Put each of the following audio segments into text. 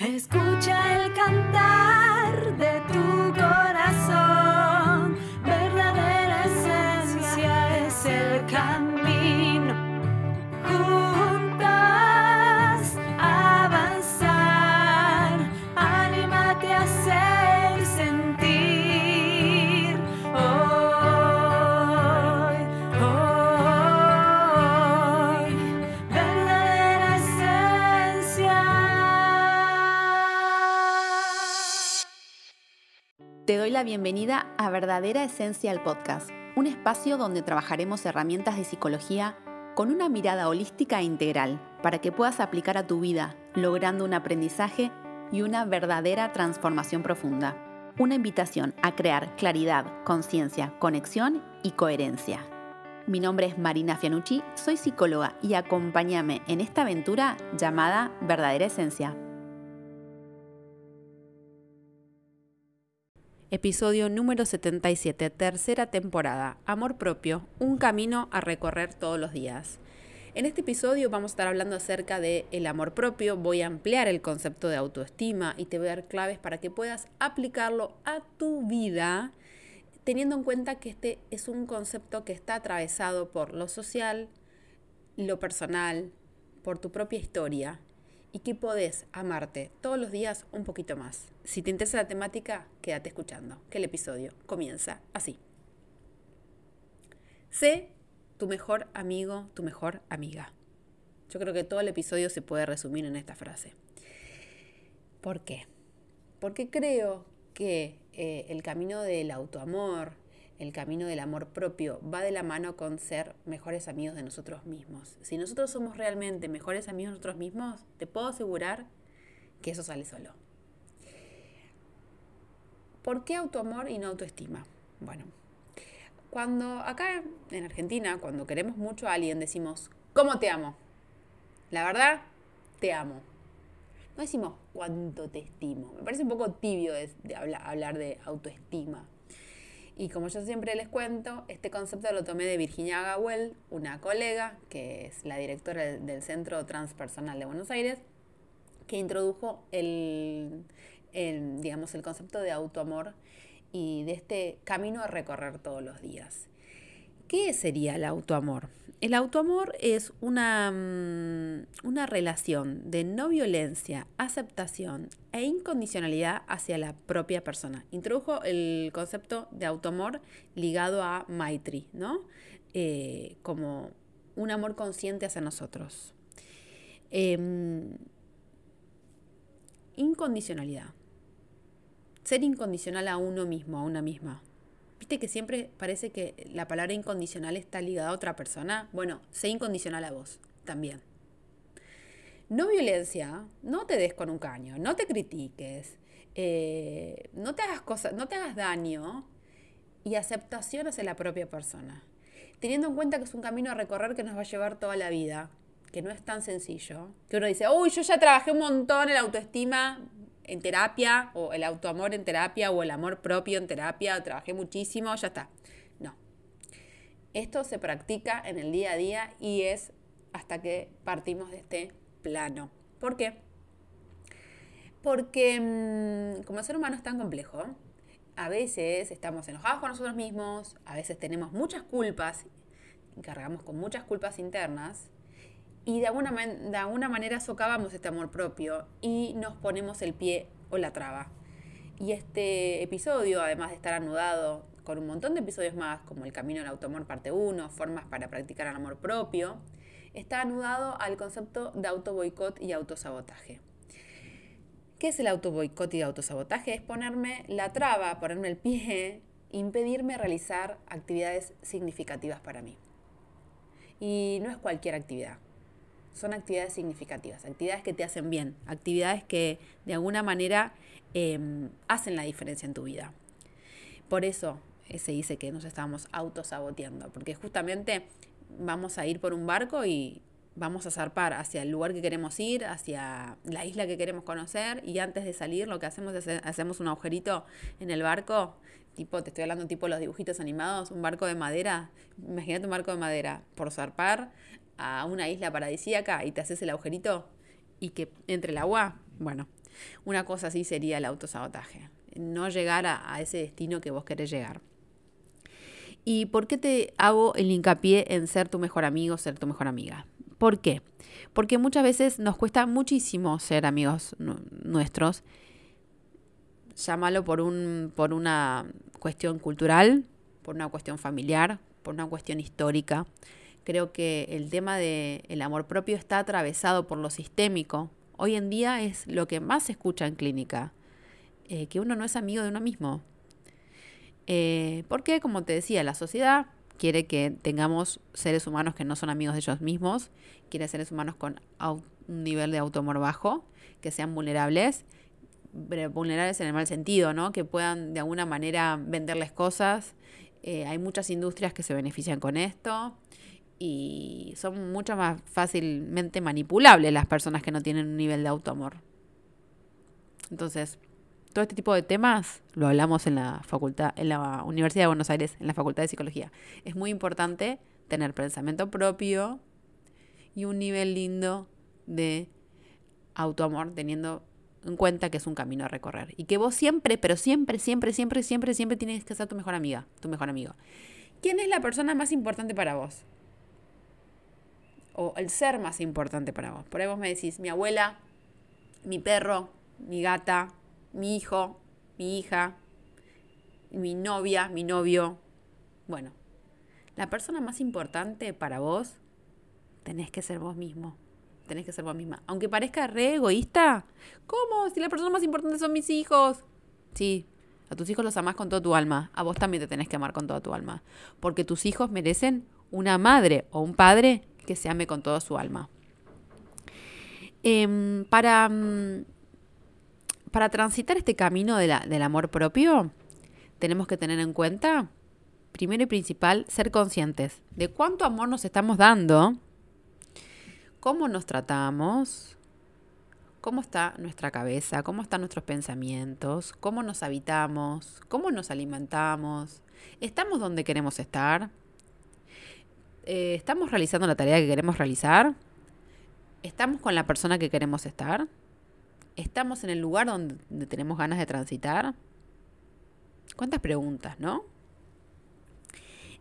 Escucha el cantar de Te doy la bienvenida a Verdadera Esencia el Podcast, un espacio donde trabajaremos herramientas de psicología con una mirada holística e integral para que puedas aplicar a tu vida, logrando un aprendizaje y una verdadera transformación profunda. Una invitación a crear claridad, conciencia, conexión y coherencia. Mi nombre es Marina Fianucci, soy psicóloga y acompáñame en esta aventura llamada Verdadera Esencia. Episodio número 77, tercera temporada. Amor propio, un camino a recorrer todos los días. En este episodio vamos a estar hablando acerca del el amor propio, voy a ampliar el concepto de autoestima y te voy a dar claves para que puedas aplicarlo a tu vida, teniendo en cuenta que este es un concepto que está atravesado por lo social, lo personal, por tu propia historia y que podés amarte todos los días un poquito más. Si te interesa la temática, quédate escuchando, que el episodio comienza así. Sé tu mejor amigo, tu mejor amiga. Yo creo que todo el episodio se puede resumir en esta frase. ¿Por qué? Porque creo que eh, el camino del autoamor, el camino del amor propio va de la mano con ser mejores amigos de nosotros mismos. Si nosotros somos realmente mejores amigos de nosotros mismos, te puedo asegurar que eso sale solo. ¿Por qué autoamor y no autoestima? Bueno, cuando acá en Argentina, cuando queremos mucho a alguien, decimos, ¿cómo te amo? La verdad, te amo. No decimos cuánto te estimo. Me parece un poco tibio de, de habla, hablar de autoestima. Y como yo siempre les cuento, este concepto lo tomé de Virginia Gawel, una colega que es la directora del, Centro Transpersonal de Buenos Aires, que introdujo el, el, digamos, el concepto de autoamor y de este camino a recorrer todos los días. ¿Qué sería el autoamor? El autoamor es una, mm, una, relación de no violencia, aceptación e incondicionalidad hacia la propia persona. Introdujo el concepto de autoamor ligado a Maitri, ¿no? Eh, como un amor consciente hacia nosotros. Eh, incondicionalidad. Ser incondicional a uno mismo, a una misma. ¿Viste que siempre parece que la palabra incondicional está ligada a otra persona? Bueno, sé incondicional a vos también. No violencia, no te des con un caño, no te critiques, eh, no te hagas cosas, no te hagas daño y aceptación hacia la propia persona. Teniendo en cuenta que es un camino a recorrer que nos va a llevar toda la vida, que no es tan sencillo, que uno dice, uy, yo ya trabajé un montón en la autoestima, en terapia, o el autoamor en terapia, o el amor propio en terapia, trabajé muchísimo, ya está. No. Esto se practica en el día a día y es hasta que partimos de este plano. ¿Por qué? Porque mmm, como ser humano es tan complejo, a veces estamos enojados con nosotros mismos, a veces tenemos muchas culpas, cargamos con muchas culpas internas, y de alguna, de alguna manera socavamos este amor propio y nos ponemos el pie o la traba. Y este episodio, además de estar anudado con un montón de episodios más, como El Camino al Autoamor parte 1, formas para practicar el amor propio, está anudado al concepto de autoboicot y autosabotaje. ¿Qué es el autoboicot y autosabotaje? Es ponerme la traba, ponerme el pie, impedirme realizar actividades significativas para mí. Y no es cualquier actividad son actividades significativas, actividades que te hacen bien, actividades que de alguna manera eh, hacen la diferencia en tu vida. Por eso eh, se dice que nos estamos autosaboteando, porque justamente vamos a ir por un barco y vamos a zarpar hacia el lugar que queremos ir, hacia la isla que queremos conocer y antes de salir lo que hacemos es hacemos un agujerito en el barco, tipo, te estoy hablando tipo los dibujitos animados, un barco de madera, imagínate un barco de madera por zarpar a una isla paradisíaca y te haces el agujerito y que entre el agua, bueno, Una cosa así sería el autosabotaje, no llegar a, ese destino que vos querés llegar. ¿Y por qué te hago el hincapié en ser tu mejor amigo, ser tu mejor amiga? ¿Por qué? Porque muchas veces nos cuesta muchísimo ser amigos nuestros. Llámalo por, un, por una cuestión cultural, por una cuestión familiar, por una cuestión histórica. Creo que el tema del amor propio está atravesado por lo sistémico. Hoy en día es lo que más se escucha en clínica, eh, que uno no es amigo de uno mismo. Eh, porque, como te decía, la sociedad quiere que tengamos seres humanos que no son amigos de ellos mismos, quiere seres humanos con un nivel de automor bajo, que sean vulnerables, vulnerables en el mal sentido, ¿no? Que puedan de alguna manera venderles cosas. Eh, hay muchas industrias que se benefician con esto y son mucho más fácilmente manipulables las personas que no tienen un nivel de autoamor. Entonces, todo este tipo de temas lo hablamos en la facultad, en la Universidad de Buenos Aires, en la Facultad de Psicología. Es muy importante tener pensamiento propio y un nivel lindo de autoamor, teniendo en cuenta que es un camino a recorrer. Y que vos siempre, pero siempre, siempre, siempre, siempre, siempre tienes que ser tu mejor amiga, tu mejor amigo. ¿Quién es la persona más importante para vos? O el ser más importante para vos. Por ahí vos me decís, mi abuela, mi perro, mi gata, mi hijo, mi hija, mi novia, mi novio. Bueno, la persona más importante para vos tenés que ser vos mismo. Tenés que ser vos misma. Aunque parezca re egoísta. ¿Cómo? Si la persona más importante son mis hijos. Sí, a tus hijos los amás con toda tu alma. A vos también te tenés que amar con toda tu alma. Porque tus hijos merecen una madre o un padre que se ame con toda su alma. Em, para mm, para transitar este camino del amor propio, tenemos que tener en cuenta, primero y principal, ser conscientes de cuánto amor nos estamos dando, cómo nos tratamos, cómo está nuestra cabeza, cómo están nuestros pensamientos, cómo nos habitamos, cómo nos alimentamos, estamos donde queremos estar, eh, estamos realizando la tarea que queremos realizar, estamos con la persona que queremos estar. ¿Estamos en el lugar donde, tenemos ganas de transitar? ¿Cuántas preguntas, no?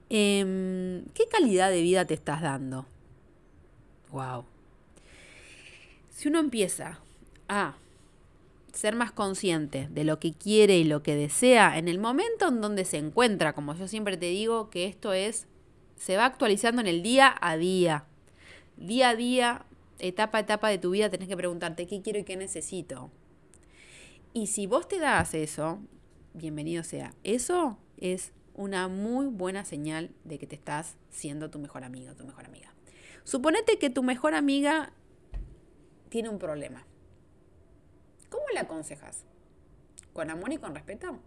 Em, ¿Qué calidad de vida te estás dando? Wow. Si uno empieza a ser más consciente de lo que quiere y lo que desea en el momento en donde se encuentra, como yo siempre te digo, que esto es, se va actualizando en el día a día. Día a día etapa a etapa de tu vida tenés que preguntarte qué quiero y qué necesito. Y si vos te das eso, bienvenido sea. Eso es una muy buena señal de que te estás siendo tu mejor amigo, tu mejor amiga. Suponete que tu mejor amiga tiene un problema. ¿Cómo le aconsejas? ¿Con amor y con respeto?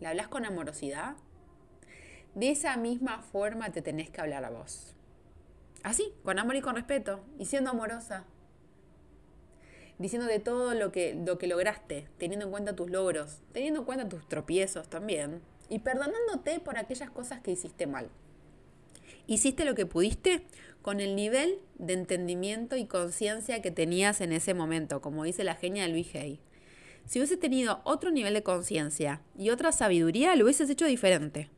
¿Le hablas con amorosidad? De esa misma forma te tenés que hablar a vos. Así, con amor y con respeto, y siendo amorosa. Diciendo de todo lo que, lo que lograste, teniendo en cuenta tus logros, teniendo en cuenta tus tropiezos también, y perdonándote por aquellas cosas que hiciste mal. Hiciste lo que pudiste con el nivel de entendimiento y conciencia que tenías en ese momento, como dice la genia de Luis Hay. Si hubiese tenido otro nivel de conciencia y otra sabiduría, lo hubieses hecho diferente.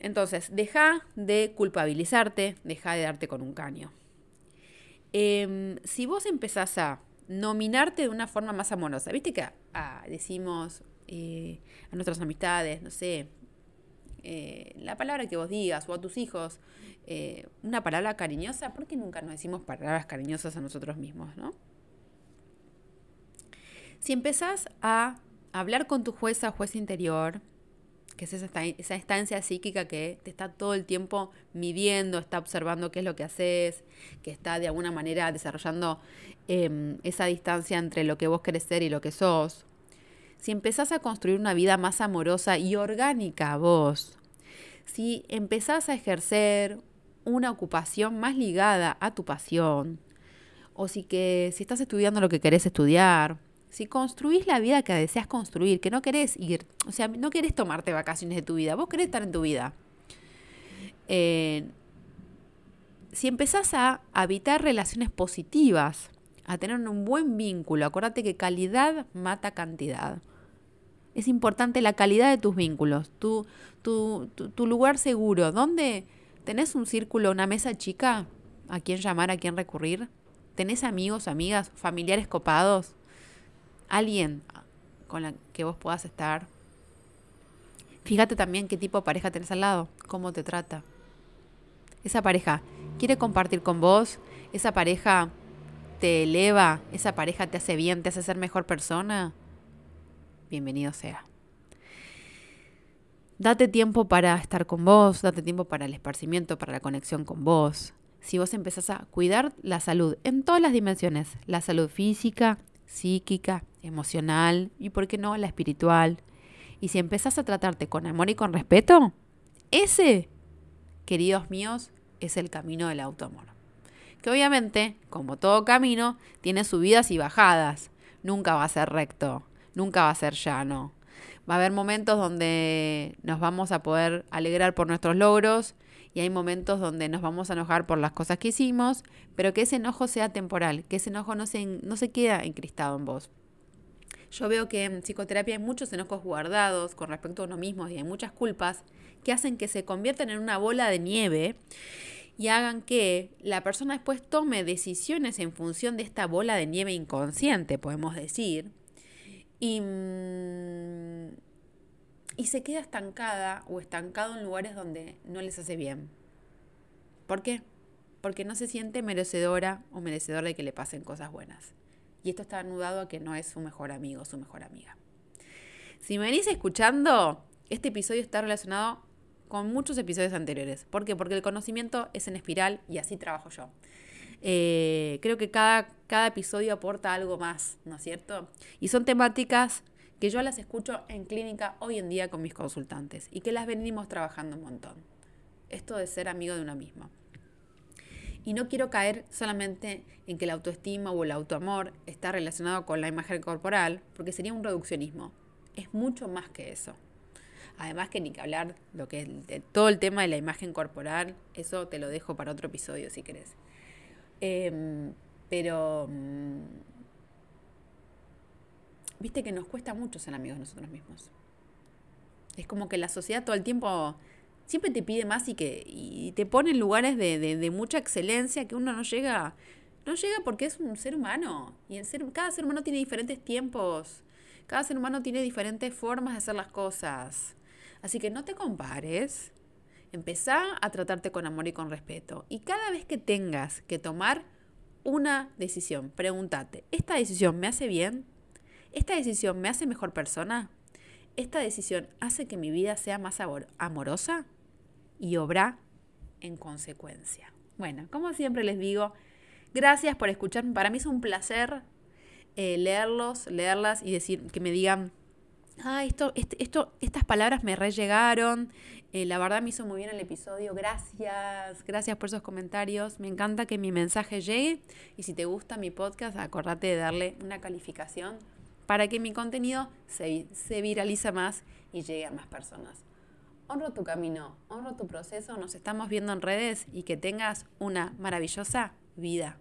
Entonces, deja de culpabilizarte, deja de darte con un caño. Em, si vos empezás a nominarte de una forma más amorosa, viste que ah, decimos eh, a nuestras amistades, no sé, eh, la palabra que vos digas o a tus hijos, eh, una palabra cariñosa, ¿por qué nunca nos decimos palabras cariñosas a nosotros mismos, no? Si empezás a hablar con tu jueza o juez interior, que es esa, esa psíquica que te está todo el tiempo midiendo, está observando qué es lo que haces, que está de alguna manera desarrollando em, esa distancia entre lo que vos querés ser y lo que sos. Si empezás a construir una vida más amorosa y orgánica vos, si empezás a ejercer una ocupación más ligada a tu pasión, o si que si estás estudiando lo que querés estudiar, si construís la vida que deseas construir, que no querés ir, o sea, no querés tomarte vacaciones de tu vida, vos querés estar en tu vida. Eh, si empezás a habitar relaciones positivas, a tener un buen vínculo. Acuérdate que calidad mata cantidad. Es importante la calidad de tus vínculos, tu, tu, tu, lugar seguro. ¿Dónde tenés un círculo, una mesa chica? ¿A quién llamar, a quién recurrir? ¿Tenés amigos, amigas, familiares copados? ¿Alguien con la que vos puedas estar? Fíjate también qué tipo de pareja tenés al lado, cómo te trata. Esa pareja quiere compartir con vos, esa pareja te eleva, esa pareja te hace bien, te hace ser mejor persona, bienvenido sea. Date tiempo para estar con vos, date tiempo para el esparcimiento, para la conexión con vos. Si vos empezás a cuidar la salud en todas las dimensiones, la salud física, psíquica, emocional y, por qué no, la espiritual, y si empezás a tratarte con amor y con respeto, ese, queridos míos, es el camino del autoamor. Que obviamente, como todo camino, tiene subidas y bajadas. Nunca va a ser recto, nunca va a ser llano. Va a haber momentos donde nos vamos a poder alegrar por nuestros logros y hay momentos donde nos vamos a enojar por las cosas que hicimos, pero que ese enojo sea temporal, que ese enojo no se, no se queda encristado en vos. Yo veo que en psicoterapia hay muchos enojos guardados con respecto a uno mismo y hay muchas culpas que hacen que se conviertan en una bola de nieve y hagan que la persona después tome decisiones en función de esta bola de nieve inconsciente, podemos decir, y, mm, y se queda estancada o estancado en lugares donde no les hace bien. ¿Por qué? Porque no se siente merecedora o merecedor de que le pasen cosas buenas. Y esto está anudado a que no es su mejor amigo su mejor amiga. Si me venís escuchando, este episodio está relacionado con muchos episodios anteriores. ¿Por qué? Porque el conocimiento es en espiral y así trabajo yo. Eh, creo que cada, cada episodio aporta algo más, ¿no es cierto? Y son temáticas que yo las escucho en clínica hoy en día con mis consultantes y que las venimos trabajando un montón. Esto de ser amigo de uno mismo. Y no quiero caer solamente en que la autoestima o el autoamor está relacionado con la imagen corporal, porque sería un reduccionismo. Es mucho más que eso. Además que ni que hablar lo que es de todo el tema de la imagen corporal, eso te lo dejo para otro episodio si querés. Em, pero mm, viste que nos cuesta mucho ser amigos nosotros mismos. Es como que la sociedad todo el tiempo siempre te pide más y que y te pone en lugares de, de, mucha excelencia que uno no llega. No llega porque es un ser humano. Y el ser, cada ser humano tiene diferentes tiempos. Cada ser humano tiene diferentes formas de hacer las cosas. Así que no te compares. Empezá a tratarte con amor y con respeto. Y cada vez que tengas que tomar una decisión, pregúntate, ¿esta decisión me hace bien? ¿Esta decisión me hace mejor persona? ¿Esta decisión hace que mi vida sea más amorosa? Y obra en consecuencia. Bueno, como siempre les digo, gracias por escucharme. Para mí es un placer eh, leerlos, leerlas y decir que me digan ah, esto, este, esto, estas palabras me re llegaron, eh, la verdad me hizo muy bien el episodio, gracias, gracias por esos comentarios, me encanta que mi mensaje llegue y si te gusta mi podcast, acordate de darle una calificación para que mi contenido se, se viralice más y llegue a más personas. Honro tu camino, honro tu proceso, nos estamos viendo en redes y que tengas una maravillosa vida.